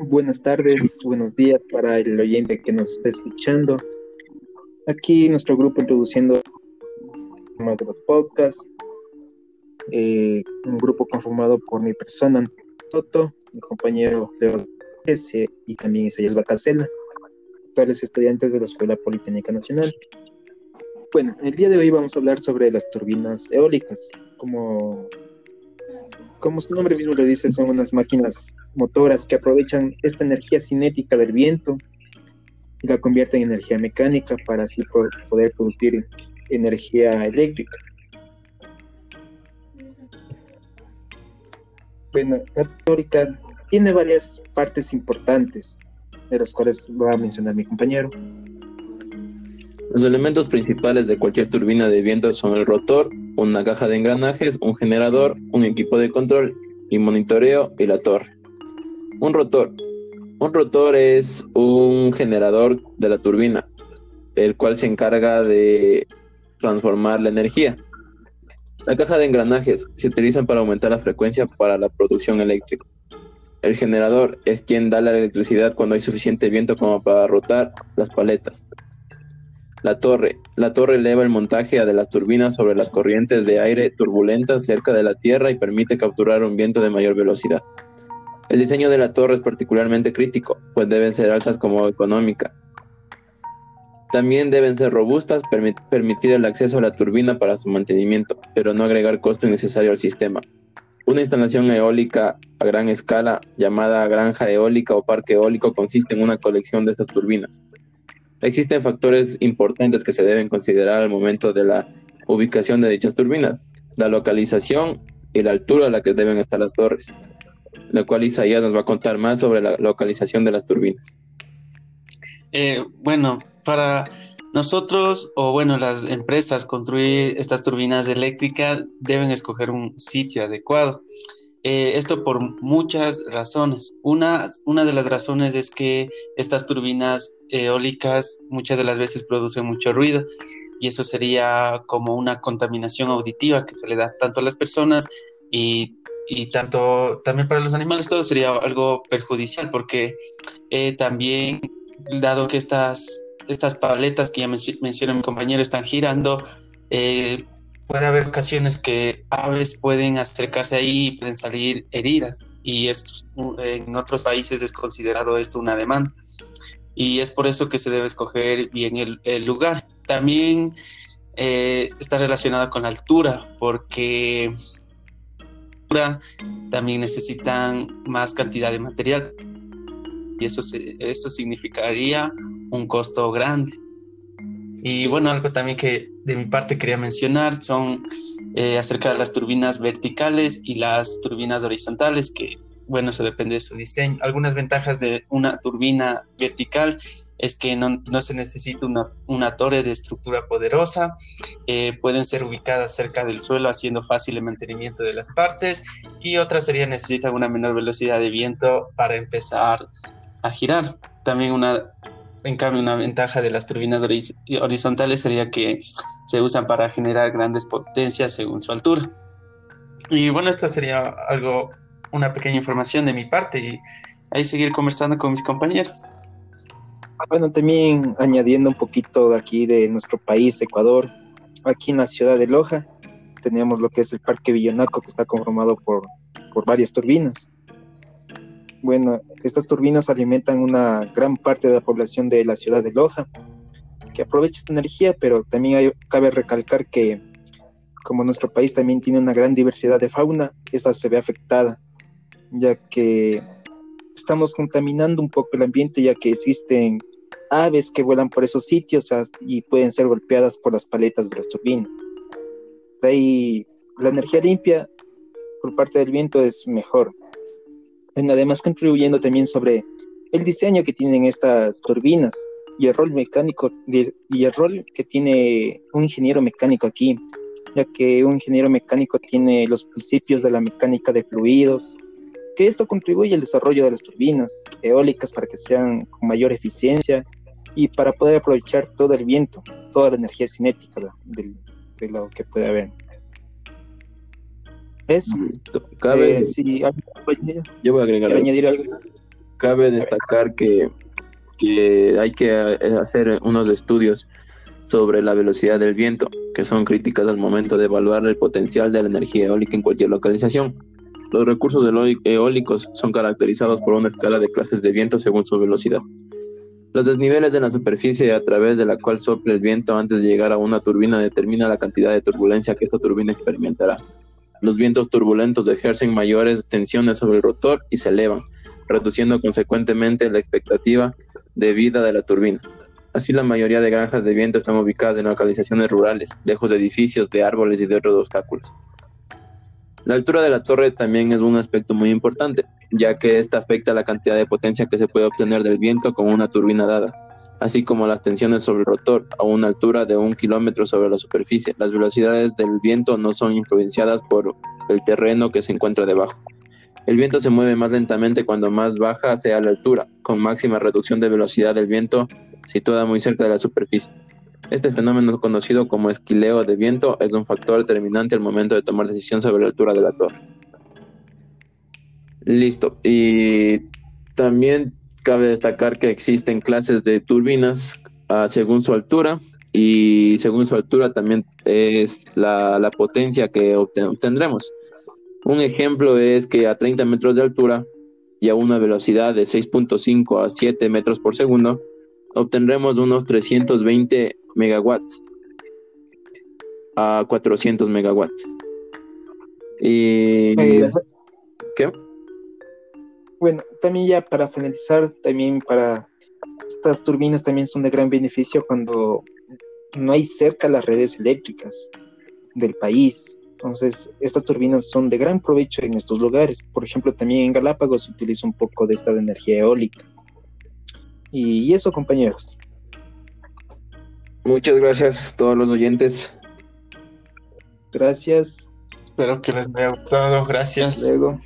Buenas tardes, buenos días para el oyente que nos está escuchando. Aquí nuestro grupo introduciendo de los podcasts, eh, un grupo conformado por mi persona, Soto, mi compañero Leo y también Isaías Bacasela, actuales estudiantes de la Escuela Politécnica Nacional. Bueno, el día de hoy vamos a hablar sobre las turbinas eólicas, como como su nombre mismo lo dice, son unas máquinas motoras que aprovechan esta energía cinética del viento y la convierten en energía mecánica para así poder producir energía eléctrica. Bueno, la teórica tiene varias partes importantes, de las cuales va a mencionar mi compañero. Los elementos principales de cualquier turbina de viento son el rotor, una caja de engranajes, un generador, un equipo de control y monitoreo y la torre. Un rotor. Un rotor es un generador de la turbina, el cual se encarga de transformar la energía. La caja de engranajes se utilizan para aumentar la frecuencia para la producción eléctrica. El generador es quien da la electricidad cuando hay suficiente viento como para rotar las paletas. La torre. La torre eleva el montaje de las turbinas sobre las corrientes de aire turbulentas cerca de la Tierra y permite capturar un viento de mayor velocidad. El diseño de la torre es particularmente crítico, pues deben ser altas como económica. También deben ser robustas, permitir el acceso a la turbina para su mantenimiento, pero no agregar costo innecesario al sistema. Una instalación eólica a gran escala, llamada granja eólica o parque eólico, consiste en una colección de estas turbinas. Existen factores importantes que se deben considerar al momento de la ubicación de dichas turbinas, la localización y la altura a la que deben estar las torres, la cual Isaías nos va a contar más sobre la localización de las turbinas. Eh, bueno, para nosotros o bueno, las empresas construir estas turbinas eléctricas deben escoger un sitio adecuado. Eh, esto por muchas razones. Una, una de las razones es que estas turbinas eólicas muchas de las veces producen mucho ruido y eso sería como una contaminación auditiva que se le da tanto a las personas y, y tanto también para los animales. Todo sería algo perjudicial porque eh, también, dado que estas, estas paletas que ya mencionó mi compañero están girando, eh, puede haber ocasiones que aves pueden acercarse ahí y pueden salir heridas y esto, en otros países es considerado esto una demanda y es por eso que se debe escoger bien el, lugar. También eh, está relacionado con la altura porque también necesitan más cantidad de material y eso, eso significaría un costo grande. Y bueno, algo también que de mi parte quería mencionar son eh, acerca de las turbinas verticales y las turbinas horizontales, que bueno, eso depende de su diseño. Algunas ventajas de una turbina vertical es que no, no se necesita una, una, torre de estructura poderosa, eh, pueden ser ubicadas cerca del suelo haciendo fácil el mantenimiento de las partes y otras serían necesitan una menor velocidad de viento para empezar a girar. También una en cambio, una ventaja de las turbinas horizontales sería que se usan para generar grandes potencias según su altura. Y bueno, esto sería algo, una pequeña información de mi parte y ahí seguir conversando con mis compañeros. Bueno, también añadiendo un poquito de aquí de nuestro país, Ecuador, aquí en la ciudad de Loja, tenemos lo que es el Parque Villonaco, que está conformado por, por varias turbinas. Bueno, estas turbinas alimentan una gran parte de la población de la ciudad de Loja, que aprovecha esta energía, pero también cabe recalcar que como nuestro país también tiene una gran diversidad de fauna, esta se ve afectada, ya que estamos contaminando un poco el ambiente, ya que existen aves que vuelan por esos sitios y pueden ser golpeadas por las paletas de las turbinas. De ahí, la energía limpia por parte del viento es mejor, además contribuyendo también sobre el diseño que tienen estas turbinas y el rol mecánico y el rol que tiene un ingeniero mecánico aquí, ya que un ingeniero mecánico tiene los principios de la mecánica de fluidos, que esto contribuye al desarrollo de las turbinas eólicas para que sean con mayor eficiencia y para poder aprovechar todo el viento, toda la energía cinética de, de lo que puede haber. Eso. Cabe, eh, yo voy a agregar algo. añadir algo. cabe destacar que, que hay que eh, hacer unos estudios sobre la velocidad del viento, que son críticas al momento de evaluar el potencial de la energía eólica en cualquier localización. Los recursos eólicos son caracterizados por una escala de clases de viento según su velocidad. Los desniveles de la superficie a través de la cual sopla el viento antes de llegar a una turbina determina la cantidad de turbulencia que esta turbina experimentará. Los vientos turbulentos ejercen mayores tensiones sobre el rotor y se elevan, reduciendo consecuentemente la expectativa de vida de la turbina. Así la mayoría de granjas de viento están ubicadas en localizaciones rurales, lejos de edificios, de árboles y de otros obstáculos. La altura de la torre también es un aspecto muy importante, ya que esta afecta la cantidad de potencia que se puede obtener del viento con una turbina dada, así como las tensiones sobre el rotor a una altura de un kilómetro sobre la superficie. Las velocidades del viento no son influenciadas por el terreno que se encuentra debajo. El viento se mueve más lentamente cuando más baja sea la altura, con máxima reducción de velocidad del viento situada muy cerca de la superficie. Este fenómeno conocido como esquileo de viento es un factor determinante al momento de tomar decisión sobre la altura de la torre. Listo. Y también cabe destacar que existen clases de turbinas ah, según su altura y según su altura también es la, potencia que obtendremos. Un ejemplo es que a 30 metros de altura y a una velocidad de 6.5 a 7 metros por segundo, obtendremos unos 320 megawatts a 400 megawatts. Bueno, también ya para finalizar, también para estas turbinas también son de gran beneficio cuando no hay cerca las redes eléctricas del país. Entonces, estas turbinas son de gran provecho en estos lugares. Por ejemplo, también en Galápagos se utiliza un poco de esta de energía eólica. Y eso, compañeros. Muchas gracias a todos los oyentes. Gracias. Espero que les haya gustado. Gracias. Luego.